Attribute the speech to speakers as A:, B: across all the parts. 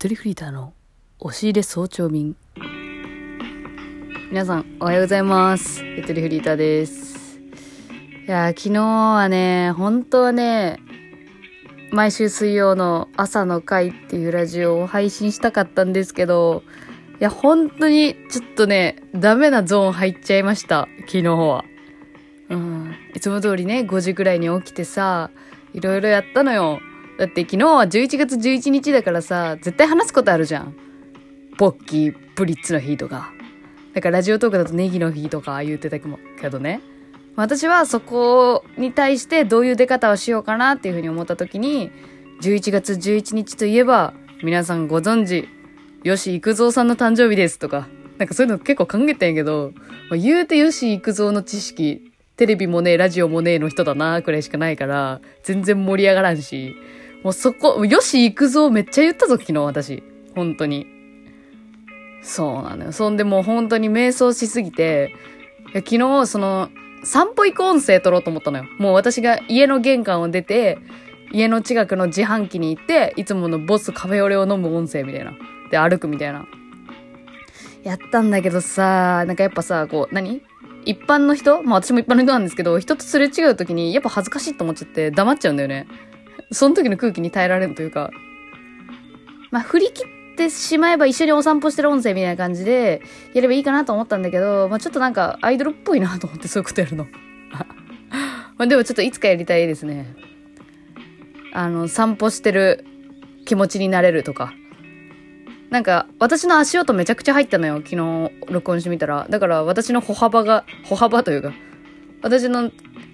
A: トリフリーターの押し入れ早朝便。皆さん、おはようございます。ゆとりフリーターです。いやー、昨日はね、本当はね、毎週水曜の朝の会っていうラジオを配信したかったんですけど、いや、本当にちょっとね、ダメなゾーン入っちゃいました。昨日は。うん。いつも通りね、5時くらいに起きてさ、いろいろやったのよ。だって昨日は11月11日だからさ、絶対話すことあるじゃん。ポッキー、ブリッツの日とか。だからラジオトークだとネギの日とか言ってたけどね。私はそこに対してどういう出方をしようかなっていうふうに思った時に、11月11日といえば、皆さんご存知、吉幾三さんの誕生日ですとか、なんかそういうの結構考えたんやけど、まあ、言うて吉幾三の知識、テレビもねえ、ラジオもねえの人だなくらいしかないから、全然盛り上がらんし、もうそこ、吉幾三めっちゃ言ったぞ、昨日私。本当に。そうなのよ。そんでもう本当に瞑想しすぎて、昨日、その、散歩行く音声撮ろうと思ったのよ。もう私が家の玄関を出て、家の近くの自販機に行って、いつものボスカフェオレを飲む音声みたいな。で、歩くみたいな。やったんだけどさ、なんかやっぱさ、こう、何？一般の人？まあ私も一般の人なんですけど、人とすれ違う時にやっぱ恥ずかしいと思っちゃって黙っちゃうんだよね。その時の空気に耐えられるというか。まあ振り切ってしまえば一緒にお散歩してる音声みたいな感じでやればいいかなと思ったんだけど、まあちょっとなんかアイドルっぽいなと思ってそういうことやるの。まあでもちょっといつかやりたいですね。あの、散歩してる気持ちになれるとか。なんか、私の足音めちゃくちゃ入ったのよ。昨日、録音してみたら。だから、私の歩幅が、歩幅というか、私の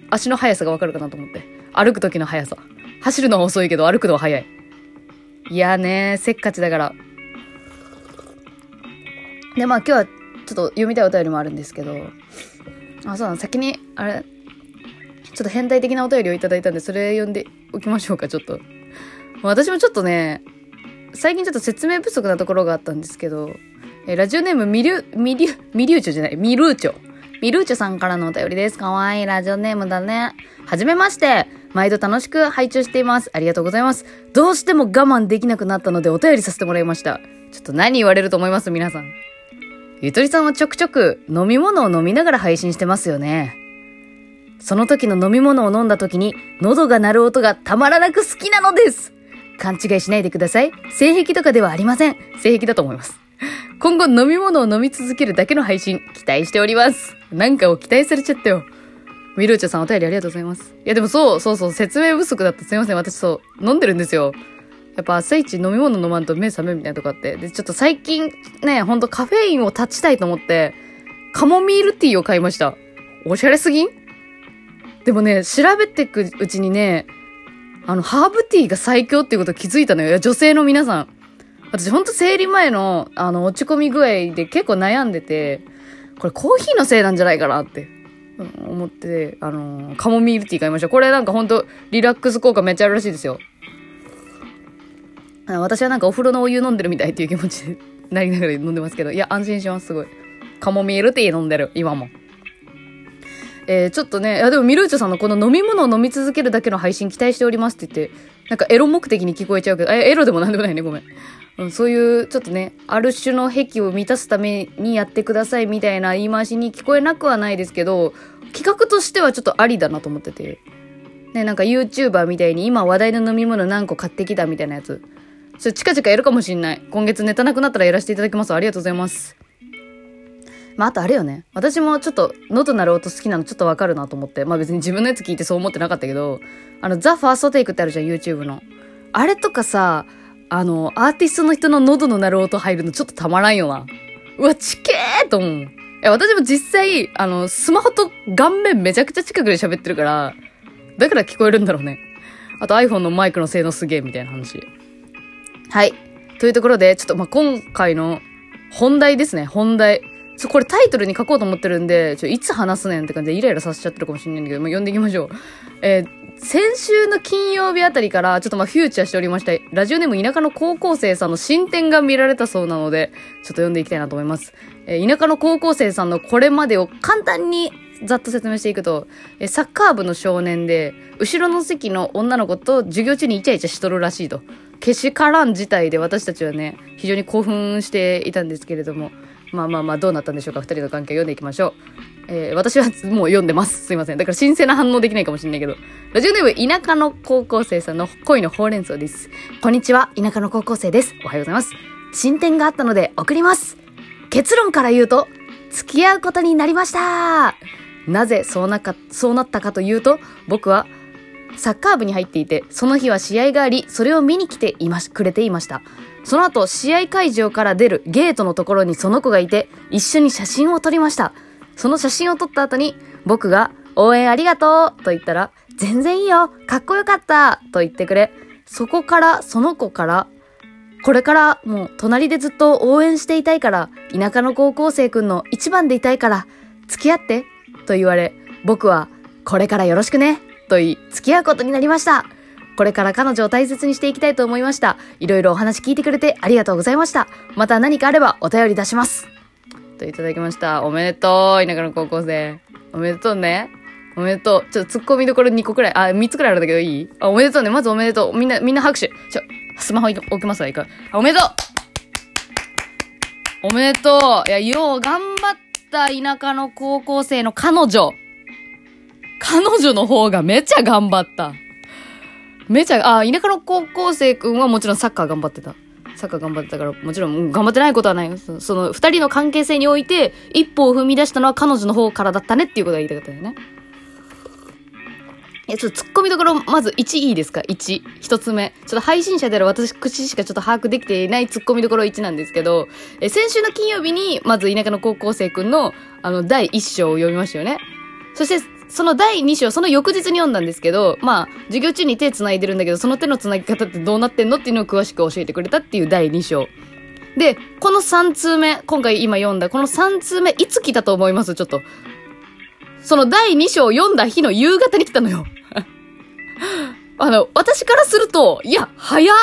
A: 足の速さがわかるかなと思って。歩く時の速さ。走るのは遅いけど、歩くのは速い。いやね、せっかちだから。で、まあ今日は、ちょっと読みたいお便りもあるんですけど、あ、そうだ、先に、あれ、ちょっと変態的なお便りをいただいたんで、それ読んでおきましょうか、ちょっと。私もちょっとね、最近ちょっと説明不足なところがあったんですけど、えラジオネームミリュ、ミリュ、ミリューチョじゃない、ミルーチョ。ミルーチョさんからのお便りです。かわいいラジオネームだね。はじめまして。毎度楽しく拝聴しています。ありがとうございます。どうしても我慢できなくなったのでお便りさせてもらいました。ちょっと何言われると思います皆さん。ゆとりさんはちょくちょく飲み物を飲みながら配信してますよね。その時の飲み物を飲んだ時に喉が鳴る音がたまらなく好きなのです。勘違いしないでください。性癖とかではありません。性癖だと思います。今後飲み物を飲み続けるだけの配信期待しております。なんかを期待されちゃったよ。ミルーチョさんお便りありがとうございます。いやでもそう、そうそう、説明不足だった。すいません。私そう、飲んでるんですよ。やっぱ朝一飲み物飲まんと目覚めみたいなとこあって。で、ちょっと最近ね、ほんとカフェインを断ちたいと思って、カモミールティーを買いました。おしゃれすぎん？でもね、調べてくうちにね、あの、ハーブティーが最強っていうこと気づいたのよ。いや、女性の皆さん。私ほんと生理前の、あの、落ち込み具合で結構悩んでて、これコーヒーのせいなんじゃないかなって、思って、あの、カモミールティー買いました。これなんかほんと、リラックス効果めっちゃあるらしいですよ。私はなんかお風呂のお湯飲んでるみたいっていう気持ちになりながら飲んでますけど、いや、安心します、すごい。カモミールティー飲んでる、今も。えー、ちょっとね、いやでもミルーチョさんのこの飲み物を飲み続けるだけの配信期待しておりますって言って、なんかエロ目的に聞こえちゃうけど、え、エロでもなんでもないね、ごめん。うん、そういう、ちょっとね、ある種の癖を満たすためにやってくださいみたいな言い回しに聞こえなくはないですけど、企画としてはちょっとありだなと思ってて。ね、なんか YouTuber みたいに今話題の飲み物何個買ってきたみたいなやつ。ちょ、近々やるかもしんない。今月ネタなくなったらやらせていただきます。ありがとうございます。まあ、あとあれよね。私もちょっと喉鳴る音好きなのちょっとわかるなと思って。まあ別に自分のやつ聞いてそう思ってなかったけど、あの、ザ・ファーストテイクってあるじゃん、YouTube の。あれとかさ、あの、アーティストの人の喉の鳴る音入るのちょっとたまらんよな。うわ、ちけーと思う。いや、私も実際、あの、スマホと顔面めちゃくちゃ近くで喋ってるから、だから聞こえるんだろうね。あと iPhone のマイクの性能すげえみたいな話。はい。というところで、ちょっと、まあ、今回の本題ですね、本題。ちょ、これタイトルに書こうと思ってるんで、ちょ、いつ話すねんって感じでイライラさせちゃってるかもしれないんだけど、まあ、読んでいきましょう。えー先週の金曜日あたりから、ちょっとまあ、フューチャーしておりました、ラジオネーム田舎の高校生さんの進展が見られたそうなので、ちょっと読んでいきたいなと思います。えー田舎の高校生さんのこれまでを簡単にざっと説明していくと、えサッカー部の少年で、後ろの席の女の子と授業中にイチャイチャしとるらしいと。けしからん事態で私たちはね、非常に興奮していたんですけれども、まあまあまあどうなったんでしょうか。二人の関係を読んでいきましょう。えー、私はもう読んでます。すいません。だから新鮮な反応できないかもしれないけど。ラジオネーム、田舎の高校生さんの恋のほうれん草です。こんにちは、田舎の高校生です。おはようございます。進展があったので送ります。結論から言うと、付き合うことになりましたなぜそうなか、そうなったかというと、僕はサッカー部に入っていて、その日は試合があり、それを見に来ていまし、くれていました。その後、試合会場から出るゲートのところにその子がいて、一緒に写真を撮りました。その写真を撮った後に、僕が、応援ありがとうと言ったら、全然いいよかっこよかったと言ってくれ、そこから、その子から、これからもう隣でずっと応援していたいから、田舎の高校生くんの一番でいたいから、付き合ってと言われ、僕は、これからよろしくねと言い、付き合うことになりました。これから彼女を大切にしていきたいと思いました。いろいろお話聞いてくれてありがとうございました。また何かあればお便り出します。といただきました。おめでとう、田舎の高校生。おめでとうね。おめでとう。ちょっと突っ込みどころ2個くらい、あ、3つくらいあるんだけどいい？あ、おめでとうね。まずおめでとう。みんな、みんな拍手。ちょ、スマホ置きますわ、いいか。あ、おめでとうおめでとういや、よう頑張った田舎の高校生の彼女。彼女の方がめちゃ頑張った。めちゃ、あ、田舎の高校生くんはもちろんサッカー頑張ってた。サッカー頑張ってたから、もちろん頑張ってないことはないよ。その、二人の関係性において、一歩を踏み出したのは彼女の方からだったねっていうことが言いたかったよね。え、ちょっと突っ込みどころ、まず1いいですか ?1。一つ目。ちょっと配信者である私口しかちょっと把握できていない突っ込みどころ1なんですけど、え、先週の金曜日に、まず田舎の高校生くんの、あの、第1章を読みましたよね。そして、その第2章、その翌日に読んだんですけど、まあ、授業中に手繋いでるんだけど、その手の繋ぎ方ってどうなってんのっていうのを詳しく教えてくれたっていう第2章。で、この3通目、今回今読んだ、この3通目、いつ来たと思います？ちょっと。その第2章を読んだ日の夕方に来たのよ。あの、私からすると、いや、早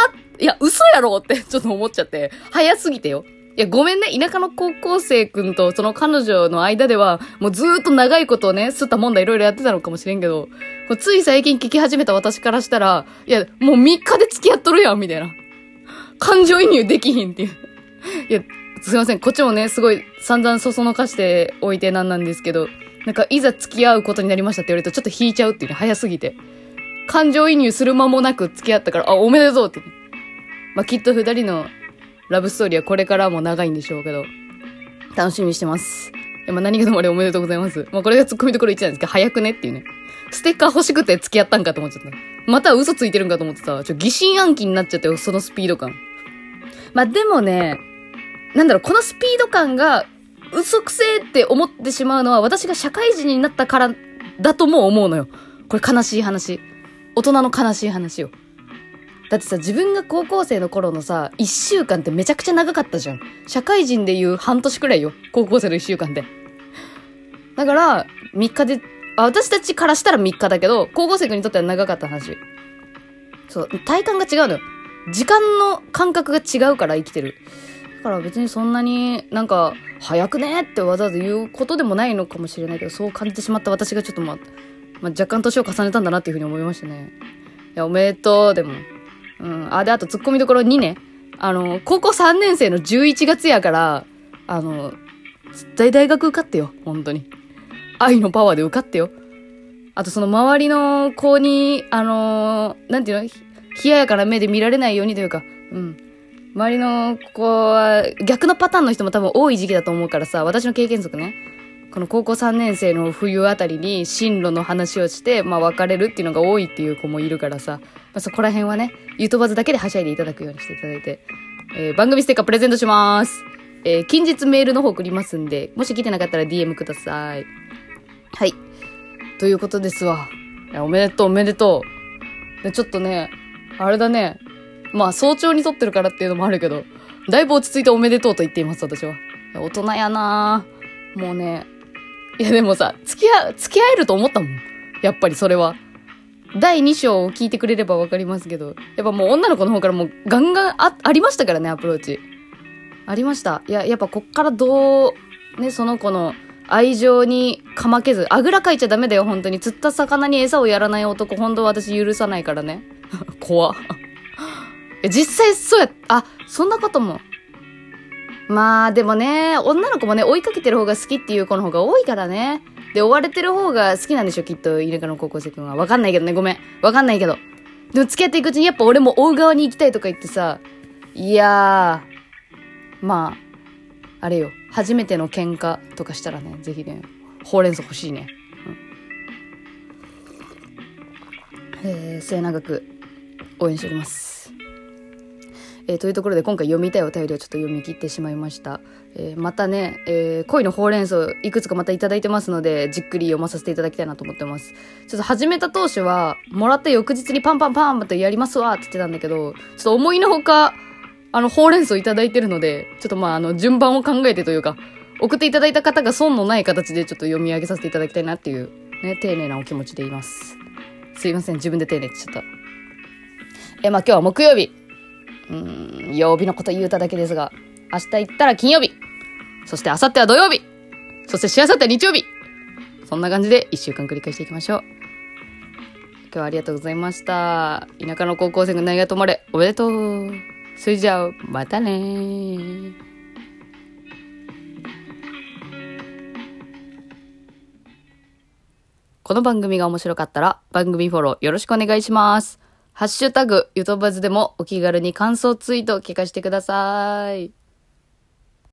A: いや、嘘やろってちょっと思っちゃって、早すぎてよ。いや、ごめんね。田舎の高校生くんとその彼女の間では、もうずーっと長いことをね、吸ったもんだいろいろやってたのかもしれんけど、つい最近聞き始めた私からしたら、いや、もう3日で付き合っとるやん、みたいな。感情移入できひんっていう。いや、すいません。こっちもね、すごい散々そそのかしておいてなんなんですけど、なんかいざ付き合うことになりましたって言われるとちょっと引いちゃうっていうね、早すぎて。感情移入する間もなく付き合ったから、あ、おめでとうって。まあ、きっと二人のラブストーリーはこれからも長いんでしょうけど、楽しみにしてます。いや、まあ、何がともあれおめでとうございます。まあ、これが突っ込みどころ1なんですけど、早くねっていうね。ステッカー欲しくて付き合ったんかと思っちゃった。また嘘ついてるんかと思ってさ、ちょ、疑心暗鬼になっちゃったよ、そのスピード感。まあ、でもね、なんだろう、このスピード感が嘘くせえって思ってしまうのは私が社会人になったからだとも思うのよ。これ悲しい話。大人の悲しい話よ。だってさ、自分が高校生の頃のさ、一週間ってめちゃくちゃ長かったじゃん。社会人で言う半年くらいよ。高校生の一週間で。だから、3日で、あ、私たちからしたら3日だけど、高校生くんにとっては長かった話。そう、体感が違うのよ。時間の感覚が違うから生きてる。だから別にそんなになんか、早くねってわざわざ言うことでもないのかもしれないけど、そう感じてしまった私がちょっとまあ、まあ、若干年を重ねたんだなっていうふうに思いましたね。いや、おめでとう、でも。うん。あ、で、あと、突っ込みどころ2ね。あの、高校3年生の11月やから、あの、絶対大学受かってよ。本当に。愛のパワーで受かってよ。あと、その周りの子に、あのなんていうの？冷ややかな目で見られないようにというか、うん。周りの子は、逆のパターンの人も多分多い時期だと思うからさ、私の経験則ね。この高校3年生の冬あたりに進路の話をして、まあ別れるっていうのが多いっていう子もいるからさ、まあ、そこら辺はね、ゆとばずだけではしゃいでいただくようにしていただいて、えー、番組ステッカープレゼントします。えー、近日メールの方送りますんで、もし来てなかったら DM ください。はい。ということですわ。おめでとう、おめでとう。で、ちょっとね、あれだね。まあ、早朝に撮ってるからっていうのもあるけど、だいぶ落ち着いておめでとうと言っています、私は。大人やなもうね、いやでもさ、付き合、付き合えると思ったもん。やっぱりそれは。第2章を聞いてくれればわかりますけど、やっぱもう女の子の方からもうガンガンあ、ありましたからね、アプローチ。ありました。いや、やっぱこっからどう、ね、その子の愛情にかまけず、あぐらかいちゃダメだよ、本当に。釣った魚に餌をやらない男、本当は私許さないからね。怖い実際そうや、あ、そんなことも。まあ、でもね、女の子もね、追いかけてる方が好きっていう子の方が多いからね。で、追われてる方が好きなんでしょ、きっと、田舎の高校生くんは。わかんないけどね、ごめん。わかんないけど。でも付き合っていくうちにやっぱ俺も追う側に行きたいとか言ってさ、いやー、まあ、あれよ、初めての喧嘩とかしたらね、ぜひね、ほうれん草欲しいね。うん、えー、末永く応援しております。えー、というところで今回読みたいお便りをちょっと読み切ってしまいました。えー、またね、えー、恋のほうれん草いくつかまたいいてますので、じっくり読まさせていただきたいなと思ってます。ちょっと始めた当初は、もらった翌日にパンパンパンってやりますわって言ってたんだけど、ちょっと思いのほか、あの、ほうれん草いいてるので、ちょっとまあ、あの、順番を考えてというか、送っていただいた方が損のない形でちょっと読み上げさせていただきたいなっていう、ね、丁寧なお気持ちでいます。すいません、自分で丁寧って言っちゃった。え、まあ今日は木曜日。うん、曜日のこと言うただけですが、明日行ったら金曜日。そして明後日は土曜日。そしてしあさっては日曜日。そんな感じで一週間繰り返していきましょう。今日はありがとうございました。田舎の高校生が何が止まれ。おめでとう。それじゃあ、またねこの番組が面白かったら番組フォローよろしくお願いします。ハッシュタグ、ゆとばずでもお気軽に感想ツイートを聞かせてください。